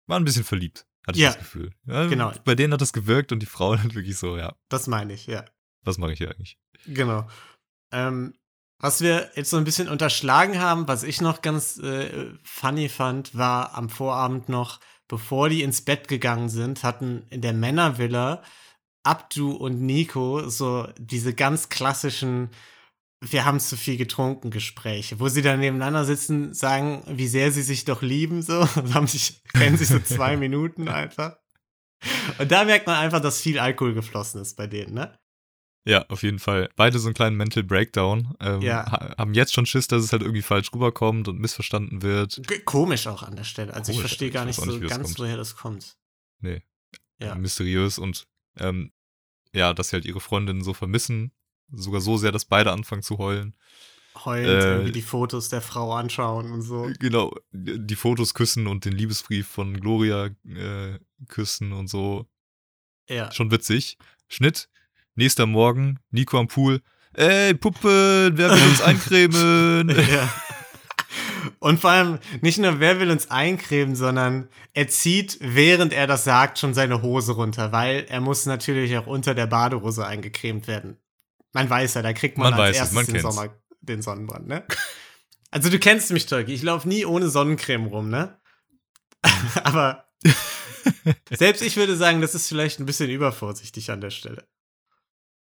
Speaker 1: waren ein bisschen verliebt, hatte ich
Speaker 2: Ja,
Speaker 1: das Gefühl. Ja,
Speaker 2: genau.
Speaker 1: Bei denen hat das gewirkt und die Frauen halt wirklich so, ja,
Speaker 2: Das meine ich, ja.
Speaker 1: was mache ich hier eigentlich?
Speaker 2: Genau. Ähm, was wir jetzt so ein bisschen unterschlagen haben, was ich noch ganz äh, funny fand, war am Vorabend noch, bevor die ins Bett gegangen sind, hatten in der Männervilla Abdu und Nico so diese ganz klassischen wir haben zu viel getrunken Gespräche, wo sie dann nebeneinander sitzen, sagen, wie sehr sie sich doch lieben, so, und haben sich, kennen sich so zwei Minuten einfach. Und da merkt man einfach, dass viel Alkohol geflossen ist bei denen, ne?
Speaker 1: Ja, auf jeden Fall. Beide so einen kleinen Mental Breakdown. Ähm,
Speaker 2: Ja.
Speaker 1: ha- Haben jetzt schon Schiss, dass es halt irgendwie falsch rüberkommt und missverstanden wird.
Speaker 2: G- Komisch auch an der Stelle. Also ich
Speaker 1: Komisch,
Speaker 2: verstehe
Speaker 1: ich
Speaker 2: gar
Speaker 1: weiß
Speaker 2: nicht so
Speaker 1: nicht, das
Speaker 2: ganz,
Speaker 1: kommt.
Speaker 2: woher das kommt.
Speaker 1: Nee.
Speaker 2: Ja.
Speaker 1: Mysteriös und ähm, ja, dass sie halt ihre Freundinnen so vermissen. Sogar so sehr, dass beide anfangen zu heulen.
Speaker 2: Heulend
Speaker 1: Äh,
Speaker 2: irgendwie die Fotos der Frau anschauen und so.
Speaker 1: Genau, die Fotos küssen und den Liebesbrief von Gloria äh, küssen und so.
Speaker 2: Ja.
Speaker 1: Schon witzig. Schnitt. Nächster Morgen, Nico am Pool. Ey, Puppen, wer will uns eincremen?
Speaker 2: ja. Und vor allem nicht nur, wer will uns eincremen, sondern er zieht, während er das sagt, schon seine Hose runter, weil er muss natürlich auch unter der Badehose eingecremt werden. Man weiß ja, da kriegt man,
Speaker 1: Man
Speaker 2: als
Speaker 1: es,
Speaker 2: erstes
Speaker 1: man
Speaker 2: den,
Speaker 1: kennt's.
Speaker 2: Sommer, den Sonnenbrand, ne? Also du kennst mich, Turkey. Ich laufe nie ohne Sonnencreme rum, ne? Aber selbst ich würde sagen, das ist vielleicht ein bisschen übervorsichtig an der Stelle.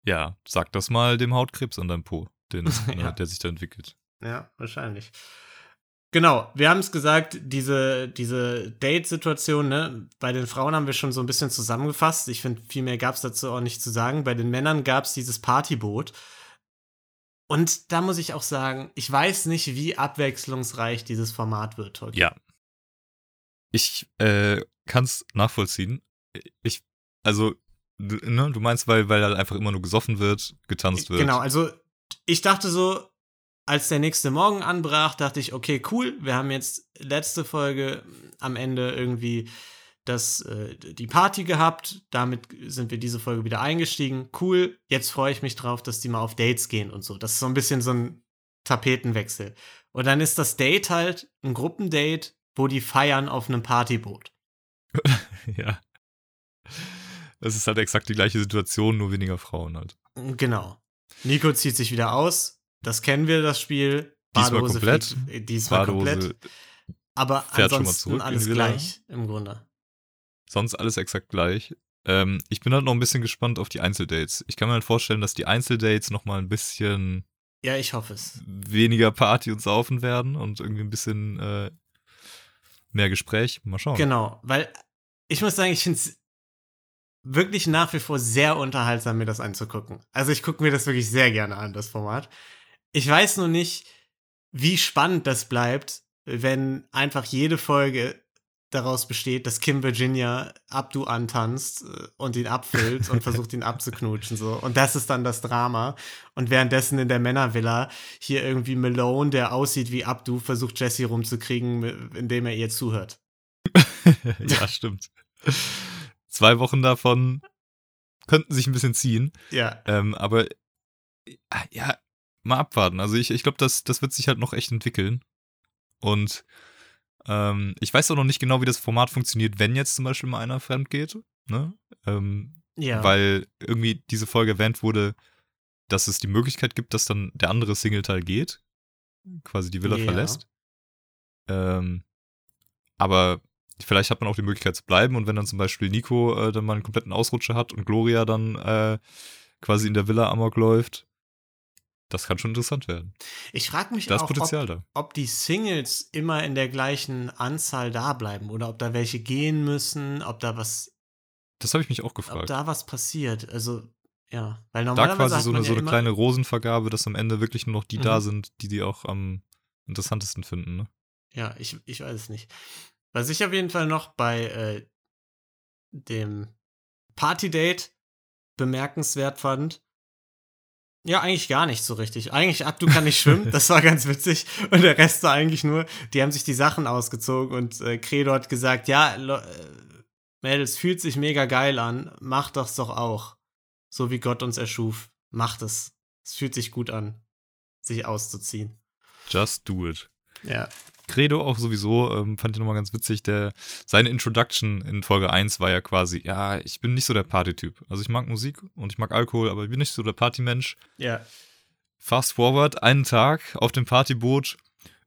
Speaker 1: Ja, sag das mal dem Hautkrebs an deinem Po, den,
Speaker 2: Ja.
Speaker 1: der sich da entwickelt.
Speaker 2: Ja, wahrscheinlich. Genau, wir haben es gesagt, diese, diese Date-Situation, ne, bei den Frauen haben wir schon so ein bisschen zusammengefasst. Ich finde, viel mehr gab es dazu auch nicht zu sagen. Bei den Männern gab es dieses Partyboot. Und da muss ich auch sagen, ich weiß nicht, wie abwechslungsreich dieses Format wird, Tolkien.
Speaker 1: Ja. Ich äh, kann es nachvollziehen. Ich, also, du, ne, du meinst, weil, weil halt einfach immer nur gesoffen wird, getanzt wird.
Speaker 2: Genau, also ich dachte so, als der nächste Morgen anbrach, dachte ich, okay, cool, wir haben jetzt letzte Folge am Ende irgendwie das, äh, die Party gehabt. Damit sind wir diese Folge wieder eingestiegen. Cool, jetzt freue ich mich drauf, dass die mal auf Dates gehen und so. Das ist so ein bisschen so ein Tapetenwechsel. Und dann ist das Date halt ein Gruppendate, wo die feiern auf einem Partyboot.
Speaker 1: ja. Das ist halt exakt die gleiche Situation, nur weniger Frauen halt.
Speaker 2: Genau. Nico zieht sich wieder aus. Das kennen wir, das Spiel.
Speaker 1: Diesmal komplett.
Speaker 2: Fliegt, äh, diesmal
Speaker 1: Badehose
Speaker 2: komplett. Aber ansonsten alles gleich im Grunde.
Speaker 1: Sonst alles exakt gleich. Ähm, ich bin halt noch ein bisschen gespannt auf die Einzeldates. Ich kann mir halt vorstellen, dass die Einzeldates noch mal ein bisschen
Speaker 2: Ja, ich hoffe es.
Speaker 1: weniger Party und Saufen werden und irgendwie ein bisschen äh, mehr Gespräch. Mal schauen.
Speaker 2: Genau, weil ich muss sagen, ich finde es wirklich nach wie vor sehr unterhaltsam, mir das anzugucken. Also ich gucke mir das wirklich sehr gerne an, das Format. Ich weiß nur nicht, wie spannend das bleibt, wenn einfach jede Folge daraus besteht, dass Kim Virginia Abdu antanzt äh, und ihn abfüllt und versucht ihn abzuknutschen so und das ist dann das Drama und währenddessen in der Männervilla hier irgendwie Malone, der aussieht wie Abdu, versucht Jesse rumzukriegen, indem er ihr zuhört.
Speaker 1: ja, stimmt. Zwei Wochen davon könnten sich ein bisschen ziehen.
Speaker 2: Ja,
Speaker 1: Ähm, aber ah, ja, mal abwarten. Also ich, ich glaube, das, das wird sich halt noch echt entwickeln. Und ähm, ich weiß auch noch nicht genau, wie das Format funktioniert, wenn jetzt zum Beispiel mal einer fremd geht. Ne? Ähm,
Speaker 2: ja.
Speaker 1: Weil irgendwie diese Folge erwähnt wurde, dass es die Möglichkeit gibt, dass dann der andere Singleteil geht. Quasi die Villa
Speaker 2: Ja.
Speaker 1: verlässt. Ähm, aber vielleicht hat man auch die Möglichkeit zu bleiben und wenn dann zum Beispiel Nico äh, dann mal einen kompletten Ausrutscher hat und Gloria dann äh, quasi in der Villa Amok läuft, das kann schon interessant werden.
Speaker 2: Ich frage mich
Speaker 1: Da ist
Speaker 2: auch,
Speaker 1: Potenzial
Speaker 2: ob,
Speaker 1: da.
Speaker 2: ob die Singles immer in der gleichen Anzahl da bleiben oder ob da welche gehen müssen, ob da was,
Speaker 1: Das habe ich mich auch
Speaker 2: ob
Speaker 1: gefragt.
Speaker 2: da was passiert. Also, ja, weil
Speaker 1: Da
Speaker 2: normalerweise
Speaker 1: quasi
Speaker 2: hat
Speaker 1: so eine,
Speaker 2: ja
Speaker 1: so eine kleine Rosenvergabe, dass am Ende wirklich nur noch die da
Speaker 2: Mhm.
Speaker 1: sind, die die auch am interessantesten finden. Ne?
Speaker 2: Ja, ich, ich weiß es nicht. Was ich auf jeden Fall noch bei äh, dem Partydate bemerkenswert fand, ja, eigentlich gar nicht so richtig. Eigentlich, Abdu kann nicht schwimmen, das war ganz witzig. Und der Rest war eigentlich nur, die haben sich die Sachen ausgezogen und äh, Credo hat gesagt, ja, äh, Mädels, fühlt sich mega geil an, macht das doch auch. So wie Gott uns erschuf. Macht es. Es fühlt sich gut an, sich auszuziehen.
Speaker 1: Just do it.
Speaker 2: Ja.
Speaker 1: Credo auch sowieso, ähm, fand ich nochmal ganz witzig, der, seine Introduction in Folge 1 war ja quasi, ja, ich bin nicht so der Partytyp. Also ich mag Musik und ich mag Alkohol, aber ich bin nicht so der Partymensch.
Speaker 2: Ja.
Speaker 1: Fast forward, einen Tag auf dem Partyboot.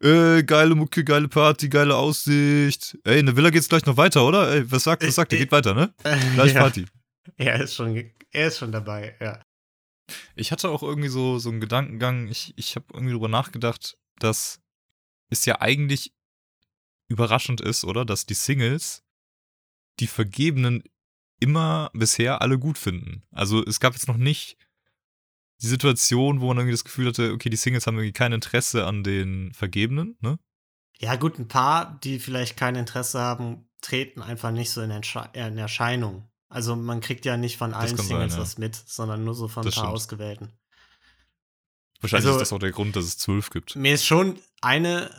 Speaker 1: Äh, geile Mucke, geile Party, geile Aussicht. Ey, in der Villa geht's gleich noch weiter, oder? Ey, was sagt, was sagt ihr? Geht weiter, ne? Gleich
Speaker 2: ja.
Speaker 1: Party.
Speaker 2: Er ist schon, er ist schon dabei, ja.
Speaker 1: Ich hatte auch irgendwie so, so einen Gedankengang, ich, ich habe irgendwie drüber nachgedacht, dass es ja eigentlich überraschend ist, oder? Dass die Singles die Vergebenen immer bisher alle gut finden. Also es gab jetzt noch nicht die Situation, wo man irgendwie das Gefühl hatte, okay, die Singles haben irgendwie kein Interesse an den Vergebenen, ne?
Speaker 2: Ja, gut, ein paar, die vielleicht kein Interesse haben, treten einfach nicht so in, Entsche- äh, in Erscheinung. Also man kriegt ja nicht von allen Singles
Speaker 1: sein, ja.
Speaker 2: was mit, sondern nur so von ein
Speaker 1: Das
Speaker 2: paar
Speaker 1: stimmt.
Speaker 2: ausgewählten.
Speaker 1: Wahrscheinlich
Speaker 2: Also-
Speaker 1: ist das auch der Grund, dass es zwölf gibt.
Speaker 2: Mir ist schon eine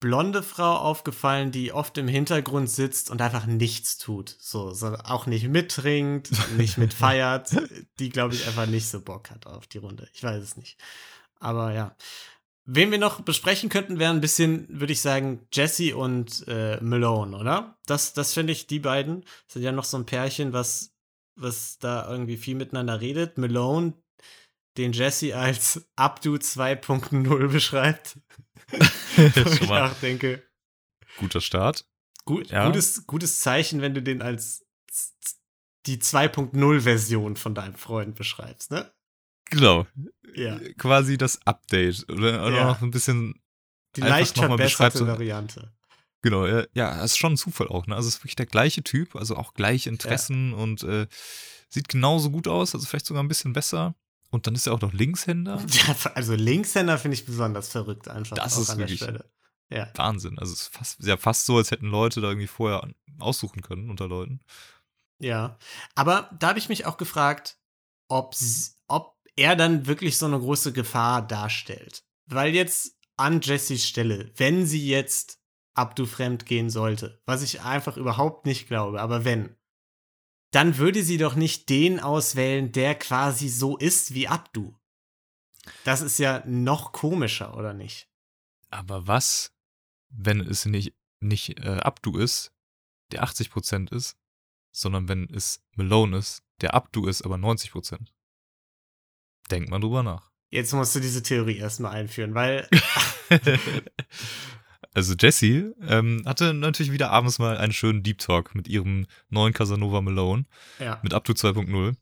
Speaker 2: blonde Frau aufgefallen, die oft im Hintergrund sitzt und einfach nichts tut. So, so auch nicht mittrinkt, nicht mitfeiert, die, glaube ich, einfach nicht so Bock hat auf die Runde. Ich weiß es nicht. Aber ja. Wen wir noch besprechen könnten, wäre ein bisschen, würde ich sagen, Jesse und äh, Malone, oder? Das, das finde ich, die beiden sind ja noch so ein Pärchen, was, was da irgendwie viel miteinander redet. Malone, den Jesse als Abdu 2.0 beschreibt. Wo ich
Speaker 1: Schon mal
Speaker 2: auch denke,
Speaker 1: guter Start.
Speaker 2: gut,
Speaker 1: Ja.
Speaker 2: gutes, gutes Zeichen, wenn du den als die 2.0-Version von deinem Freund beschreibst, ne?
Speaker 1: Genau.
Speaker 2: Ja.
Speaker 1: Quasi das Update. Oder, oder
Speaker 2: Ja.
Speaker 1: noch ein bisschen
Speaker 2: Die leicht verbesserte Variante.
Speaker 1: genau, ja, ja, das ist schon ein Zufall auch, ne? Also es ist wirklich der gleiche Typ, also auch gleiche Interessen und äh, sieht genauso gut aus, also vielleicht sogar ein bisschen besser. Und dann ist er auch noch Linkshänder.
Speaker 2: Ja, also Linkshänder finde ich besonders verrückt einfach
Speaker 1: Das ist
Speaker 2: an der
Speaker 1: wirklich-
Speaker 2: Stelle. Ja.
Speaker 1: Wahnsinn. Also es ist fast, ja, fast so, als hätten Leute da irgendwie vorher aussuchen können unter Leuten.
Speaker 2: Ja, aber da habe ich mich auch gefragt, ob, ob er dann wirklich so eine große Gefahr darstellt. Weil jetzt an Jessys Stelle, wenn sie jetzt Abdu fremd gehen sollte, was ich einfach überhaupt nicht glaube, aber wenn, dann würde sie doch nicht den auswählen, der quasi so ist wie Abdu. Das ist ja noch komischer, oder nicht?
Speaker 1: Aber was, wenn es nicht, nicht äh, Abdu ist, der 80% ist, sondern wenn es Malone ist, der Abdu ist, aber 90%? Denkt mal drüber nach.
Speaker 2: Jetzt musst du diese Theorie erstmal einführen, weil
Speaker 1: also Jessie ähm, hatte natürlich wieder abends mal einen schönen Deep Talk mit ihrem neuen Casanova Malone,
Speaker 2: ja,
Speaker 1: mit Abdu 2.0.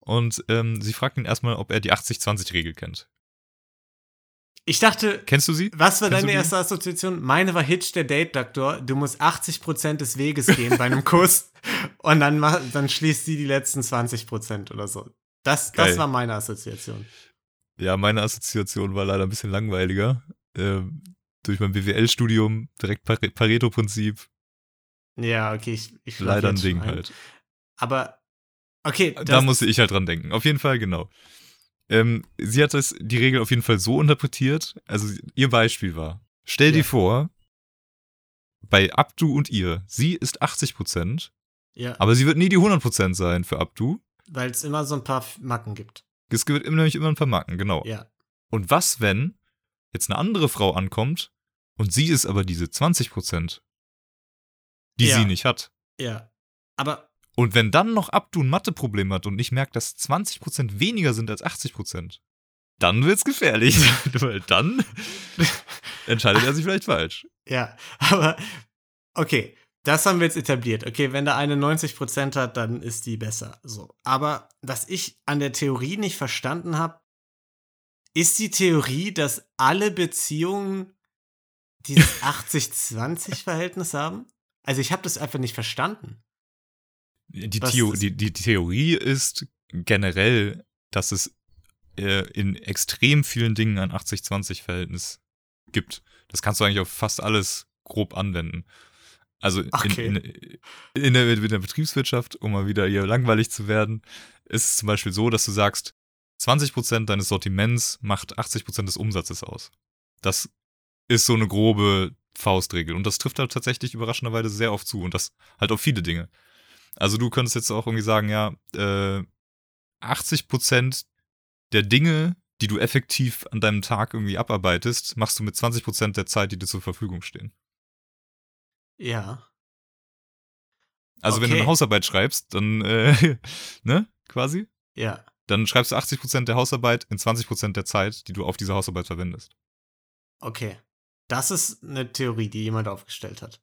Speaker 1: Und ähm, sie fragt ihn erstmal, ob er die 80-20-Regel kennt.
Speaker 2: ich dachte,
Speaker 1: Kennst du sie?
Speaker 2: Was war
Speaker 1: Kennst
Speaker 2: deine erste Assoziation? Meine war Hitch, der Date-Doktor. Du musst 80% des Weges gehen bei einem Kuss und dann, mach, dann schließt sie die letzten 20% oder so. Das, das war meine Assoziation.
Speaker 1: Ja, meine Assoziation war leider ein bisschen langweiliger. Ähm, durch mein BWL-Studium direkt Pare- Pareto-Prinzip.
Speaker 2: Ja, okay, ich, ich
Speaker 1: Leider ein Ding
Speaker 2: ein.
Speaker 1: halt.
Speaker 2: Aber, okay,
Speaker 1: da musste ich halt dran denken. Auf jeden Fall, genau. Ähm, sie hat das, die Regel auf jeden Fall so interpretiert. Also, ihr Beispiel war: Stell
Speaker 2: Ja.
Speaker 1: dir vor, bei Abdu und ihr, sie ist 80%,
Speaker 2: ja,
Speaker 1: aber sie wird nie die 100% sein für Abdu.
Speaker 2: weil es immer so ein paar Macken gibt.
Speaker 1: Es immer- nämlich immer ein paar Marken, genau.
Speaker 2: Ja,
Speaker 1: Und was, wenn jetzt eine andere Frau ankommt und sie ist aber diese 20%, die
Speaker 2: Ja.
Speaker 1: sie nicht hat?
Speaker 2: ja. Aber,
Speaker 1: Und wenn dann noch Abdu ein Matheproblem hat und nicht merkt, dass 20% weniger sind als 80%, dann wird's gefährlich. Weil dann entscheidet er sich vielleicht falsch.
Speaker 2: ja, aber, okay. Das haben wir jetzt etabliert. Okay, wenn da eine 90% hat, dann ist die besser. So. Aber was ich an der Theorie nicht verstanden habe, ist die Theorie, dass alle Beziehungen dieses 80-20-Verhältnis haben? Also ich habe das einfach nicht verstanden.
Speaker 1: Die, Theo die, die Theorie ist generell, dass es äh, in extrem vielen Dingen ein 80-20-Verhältnis gibt. Das kannst du eigentlich auf fast alles grob anwenden. Also in,
Speaker 2: Okay.
Speaker 1: in, in, der, in der Betriebswirtschaft, um mal wieder hier langweilig zu werden, ist es zum Beispiel so, dass du sagst, 20% deines Sortiments macht 80% des Umsatzes aus. Das ist so eine grobe Faustregel. Und das trifft halt tatsächlich überraschenderweise sehr oft zu. Und das halt auf viele Dinge. Also du könntest jetzt auch irgendwie sagen, ja, äh, 80% der Dinge, die du effektiv an deinem Tag irgendwie abarbeitest, machst du mit 20% der Zeit, die dir zur Verfügung stehen.
Speaker 2: Ja.
Speaker 1: Also wenn du
Speaker 2: Okay.
Speaker 1: eine Hausarbeit schreibst, dann, äh, ne, quasi,
Speaker 2: Ja.
Speaker 1: Dann schreibst du 80% der Hausarbeit in 20% der Zeit, die du auf diese Hausarbeit verwendest.
Speaker 2: Okay. Das ist eine Theorie, die jemand aufgestellt hat.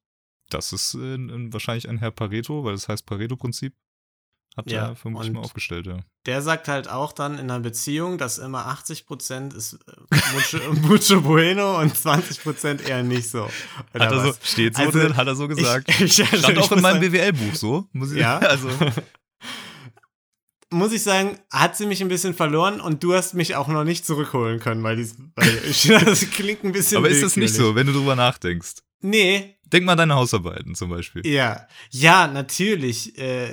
Speaker 1: Das ist äh, wahrscheinlich ein Herr Pareto, weil das heißt Pareto-Prinzip. Hat
Speaker 2: Ja,
Speaker 1: er vermutlich mal aufgestellt, ja.
Speaker 2: Der sagt halt auch dann in einer Beziehung, dass immer 80% ist äh, mucho, mucho bueno und 20% eher nicht so. Oder
Speaker 1: Hat er so, steht so
Speaker 2: Also,
Speaker 1: drin, hat er so gesagt.
Speaker 2: Ich, ich,
Speaker 1: Stand
Speaker 2: ich
Speaker 1: auch in meinem BWL-Buch so. Muss ich,
Speaker 2: Ja.
Speaker 1: Also,
Speaker 2: muss ich sagen, hat sie mich ein bisschen verloren und du hast mich auch noch nicht zurückholen können, weil, dies, weil das klingt ein bisschen
Speaker 1: aber ist das nicht so, wenn du drüber nachdenkst?
Speaker 2: Nee,
Speaker 1: Denk mal an deine Hausarbeiten zum Beispiel.
Speaker 2: ja. Ja, natürlich äh,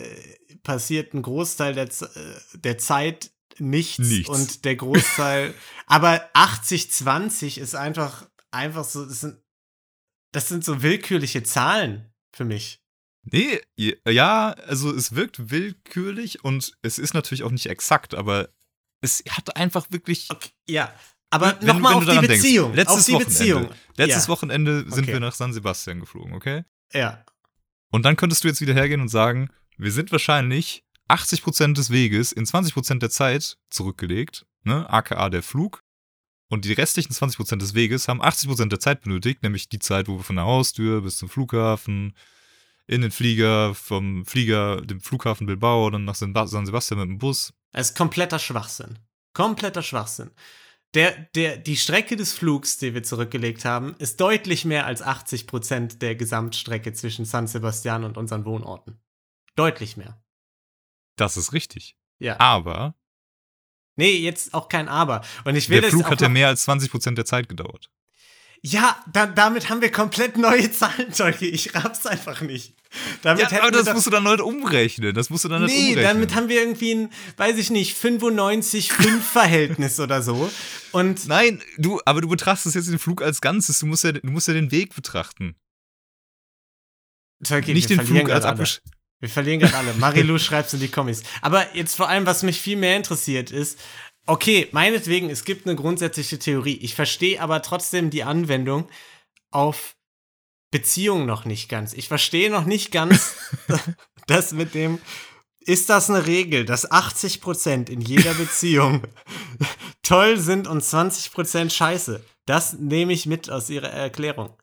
Speaker 2: passiert ein Großteil der, äh, der Zeit nichts,
Speaker 1: Nichts.
Speaker 2: und der Großteil, aber 80-20 ist einfach, einfach so, das sind, das sind so willkürliche Zahlen für mich.
Speaker 1: Nee, ja, also es wirkt willkürlich und es ist natürlich auch nicht exakt, aber es hat einfach wirklich.
Speaker 2: Okay, ja. Aber nochmal auf
Speaker 1: du
Speaker 2: die Beziehung.
Speaker 1: letztes
Speaker 2: auf
Speaker 1: Wochenende. Letztes
Speaker 2: ja.
Speaker 1: Wochenende sind
Speaker 2: Okay.
Speaker 1: wir nach San Sebastian geflogen, okay?
Speaker 2: Ja.
Speaker 1: Und dann könntest du jetzt wieder hergehen und sagen, wir sind wahrscheinlich 80% des Weges in 20% der Zeit zurückgelegt, ne? aka der Flug. Und die restlichen 20% des Weges haben 80% der Zeit benötigt, nämlich die Zeit, wo wir von der Haustür bis zum Flughafen, in den Flieger, vom Flieger, dem Flughafen Bilbao, dann nach San Sebastian mit dem Bus.
Speaker 2: Es ist kompletter Schwachsinn. Kompletter Schwachsinn. der, der, die Strecke des Flugs, die wir zurückgelegt haben, ist deutlich mehr als 80 Prozent der Gesamtstrecke zwischen San Sebastian und unseren Wohnorten. Deutlich mehr.
Speaker 1: Das ist richtig.
Speaker 2: Ja.
Speaker 1: Aber
Speaker 2: Nee, jetzt auch kein Aber. Und ich will
Speaker 1: der
Speaker 2: das
Speaker 1: Flug hat ja mehr als 20% der Zeit gedauert.
Speaker 2: Ja, da, damit haben wir komplett neue Zahlen, Tolki. Ich raff's einfach nicht. Damit
Speaker 1: Ja, aber das musst du dann halt umrechnen. Das musst du dann halt
Speaker 2: Nee,
Speaker 1: umrechnen.
Speaker 2: damit haben wir irgendwie ein, weiß ich nicht, 95-5-Verhältnis oder so. Und
Speaker 1: Nein, du, aber du betrachtest jetzt den Flug als Ganzes. Du musst ja, du musst ja den Weg betrachten.
Speaker 2: Tolki,
Speaker 1: Nicht
Speaker 2: wir
Speaker 1: den
Speaker 2: verlieren
Speaker 1: Flug als
Speaker 2: gerade alle.
Speaker 1: Abgesch
Speaker 2: Wir verlieren gerade alle. Marilu schreibt's in die Kommis. Aber jetzt vor allem, was mich viel mehr interessiert ist, okay, meinetwegen, es gibt eine grundsätzliche Theorie. Ich verstehe aber trotzdem die Anwendung auf Beziehungen noch nicht ganz. Ich verstehe noch nicht ganz das mit dem, ist das eine Regel, dass 80% in jeder Beziehung toll sind und 20% scheiße? Das nehme ich mit aus ihrer Erklärung.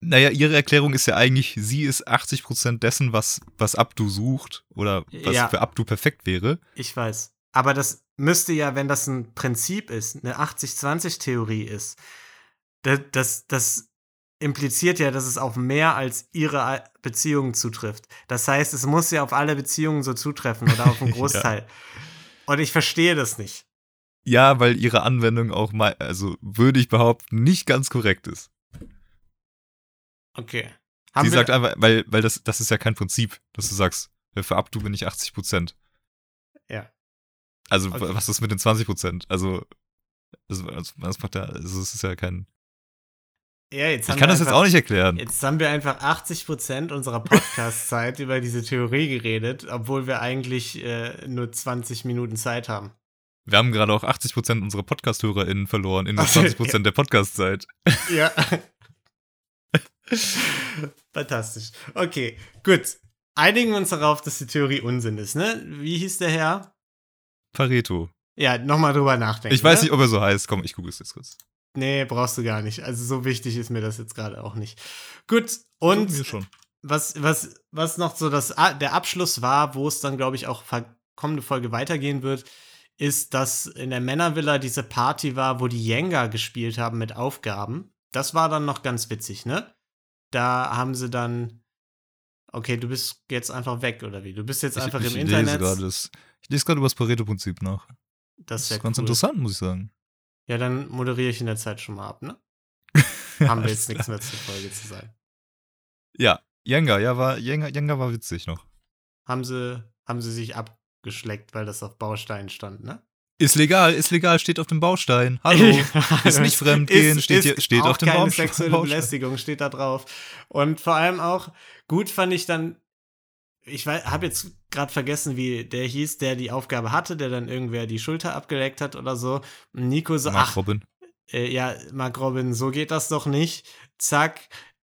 Speaker 1: Naja, ihre Erklärung ist ja eigentlich, sie ist 80% dessen, was, was Abdu sucht oder was
Speaker 2: Ja.
Speaker 1: für Abdu perfekt wäre.
Speaker 2: Ich weiß. Aber das müsste ja, wenn das ein Prinzip ist, eine 80-20-Theorie ist, das, das, das impliziert ja, dass es auf mehr als ihre Beziehungen zutrifft. Das heißt, es muss ja auf alle Beziehungen so zutreffen oder auf einen
Speaker 1: Ja.
Speaker 2: Großteil. Und ich verstehe das nicht.
Speaker 1: Ja, weil ihre Anwendung auch mal, also würde ich behaupten, nicht ganz korrekt ist.
Speaker 2: Okay.
Speaker 1: sie
Speaker 2: wir-
Speaker 1: sagt einfach, weil, weil das, das ist ja kein Prinzip, dass du sagst, ja, für Abdu bin ich 80%.
Speaker 2: Ja.
Speaker 1: Also,
Speaker 2: Okay.
Speaker 1: was ist mit den 20%? Also, also, also das macht ja, also, es ist ja kein.
Speaker 2: ja, jetzt
Speaker 1: Ich kann das jetzt
Speaker 2: einfach-
Speaker 1: auch nicht erklären.
Speaker 2: Jetzt haben wir einfach 80% unserer Podcast-Zeit über diese Theorie geredet, obwohl wir eigentlich äh, nur 20 Minuten Zeit haben.
Speaker 1: Wir haben gerade auch 80% unserer Podcast-HörerInnen verloren in nur
Speaker 2: Ach so,
Speaker 1: 20% der Podcast-Zeit.
Speaker 2: Ja. Fantastisch. Okay, gut. Einigen wir uns darauf, dass die Theorie Unsinn ist, ne? Wie hieß der Herr?
Speaker 1: Pareto.
Speaker 2: Ja, nochmal drüber nachdenken.
Speaker 1: Ich weiß
Speaker 2: ne?
Speaker 1: nicht, ob er so heißt. Komm, ich google es jetzt kurz.
Speaker 2: Nee, brauchst du gar nicht. Also so wichtig ist mir das jetzt gerade auch nicht. Gut, und was, was, was noch so das, der Abschluss war, wo es dann, glaube ich, auch kommende Folge weitergehen wird, ist, dass in der Männervilla diese Party war, wo die Jenga gespielt haben mit Aufgaben. Das war dann noch ganz witzig, ne? Da haben sie dann. Okay, du bist jetzt einfach weg, oder wie? Du bist jetzt einfach
Speaker 1: ich,
Speaker 2: im
Speaker 1: ich
Speaker 2: Internet.
Speaker 1: Lese gerade das, ich lese gerade über das Pareto-Prinzip nach.
Speaker 2: das
Speaker 1: Das
Speaker 2: ist
Speaker 1: ist
Speaker 2: ja
Speaker 1: ganz
Speaker 2: cool.
Speaker 1: interessant, muss ich sagen.
Speaker 2: Ja, dann moderiere ich in der Zeit schon mal ab, ne? Haben wir jetzt nichts mehr zur Folge zu sagen.
Speaker 1: Ja, Jenga, ja, war, Jenga, Jenga war witzig noch.
Speaker 2: Haben sie, haben sie sich abgeschleckt, weil das auf Bausteinen stand, ne?
Speaker 1: Ist legal, ist legal, steht auf dem Baustein. Hallo. ist nicht fremdgehen, steht, hier, steht auf dem
Speaker 2: keine
Speaker 1: Baum,
Speaker 2: sexuelle
Speaker 1: Baustein.
Speaker 2: Belästigung steht da drauf. Und vor allem auch gut fand ich dann, ich habe jetzt gerade vergessen, wie der hieß, der die Aufgabe hatte, der dann irgendwer die Schulter abgeleckt hat oder so. Und Nico so,
Speaker 1: Mark
Speaker 2: ach,
Speaker 1: Robin.
Speaker 2: äh, ja, Mark Robin, so geht das doch nicht. Zack,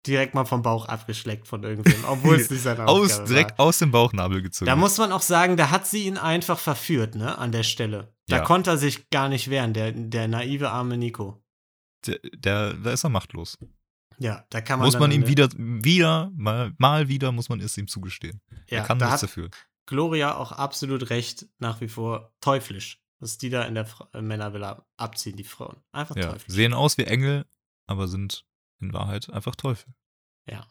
Speaker 2: direkt mal vom Bauch abgeschleckt von irgendwem, obwohl es nicht seine Aufgabe
Speaker 1: Aus, direkt
Speaker 2: war.
Speaker 1: aus dem Bauchnabel gezogen.
Speaker 2: Da muss man auch sagen, da hat sie ihn einfach verführt, ne, an der Stelle. Da
Speaker 1: Ja.
Speaker 2: konnte er sich gar nicht wehren, der, der naive arme Nico.
Speaker 1: der, der, da ist er machtlos.
Speaker 2: Ja, da kann man
Speaker 1: Muss man ihm
Speaker 2: eine-
Speaker 1: wieder, wieder, mal, mal wieder, muss man es ihm zugestehen.
Speaker 2: ja,
Speaker 1: er kann
Speaker 2: da
Speaker 1: nichts
Speaker 2: hat
Speaker 1: dafür.
Speaker 2: Gloria auch absolut recht, nach wie vor teuflisch, was die da in der Fra äh, Männervilla abziehen, die Frauen. Einfach
Speaker 1: Ja,
Speaker 2: teuflisch.
Speaker 1: sehen aus wie Engel, aber sind in Wahrheit einfach Teufel.
Speaker 2: Ja.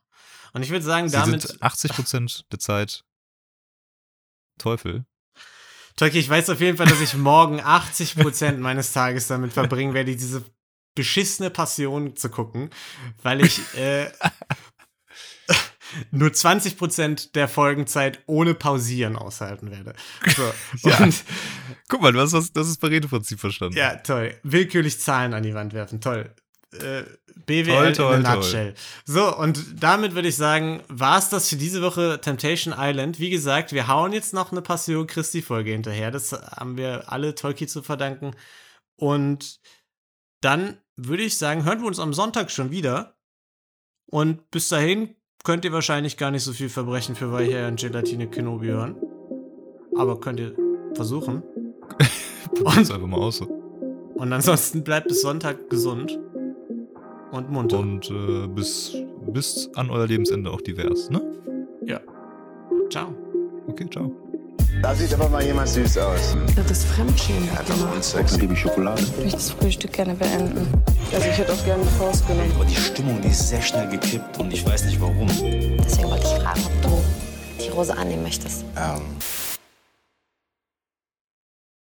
Speaker 2: Und ich würde sagen,
Speaker 1: Sie
Speaker 2: damit,
Speaker 1: sind 80% der Zeit Teufel.
Speaker 2: Tolki, ich weiß auf jeden Fall, dass ich morgen 80% meines Tages damit verbringen werde, diese beschissene Passion zu gucken, weil ich äh, nur 20% der Folgenzeit ohne Pausieren aushalten werde. So.
Speaker 1: Ja. Guck mal, du hast das, das ist Pareto-Prinzip verstanden.
Speaker 2: Ja, toll. Willkürlich Zahlen an die Wand werfen. Toll. Äh, BWL
Speaker 1: Toll, toll,
Speaker 2: in a
Speaker 1: toll.
Speaker 2: nutshell. So, und damit würde ich sagen, war es das für diese Woche Temptation Island. Wie gesagt, wir hauen jetzt noch eine Passion Christi-Folge hinterher. Das haben wir alle Tolki zu verdanken. Und dann würde ich sagen, hören wir uns am Sonntag schon wieder. Und bis dahin könnt ihr wahrscheinlich gar nicht so viel Verbrechen für Weicher und Gelatine Kenobi hören. Aber könnt ihr versuchen.
Speaker 1: Probier's einfach mal aus.
Speaker 2: Und ansonsten bleibt bis Sonntag gesund und munter.
Speaker 1: Und äh, bis, bis an euer Lebensende auch divers, ne?
Speaker 2: Ciao.
Speaker 1: Okay, ciao.
Speaker 3: Da sieht aber mal jemand süß aus.
Speaker 4: Das ist Fremdschämen gemacht.
Speaker 3: Sexy wie Schokolade.
Speaker 4: Ich möchte das Frühstück gerne beenden. Also ich hätte auch gerne die Faust genommen.
Speaker 5: Aber die Stimmung, die ist sehr schnell gekippt und ich weiß nicht warum.
Speaker 6: Deswegen wollte ich fragen, ob du die Rose annehmen möchtest.
Speaker 5: Ähm,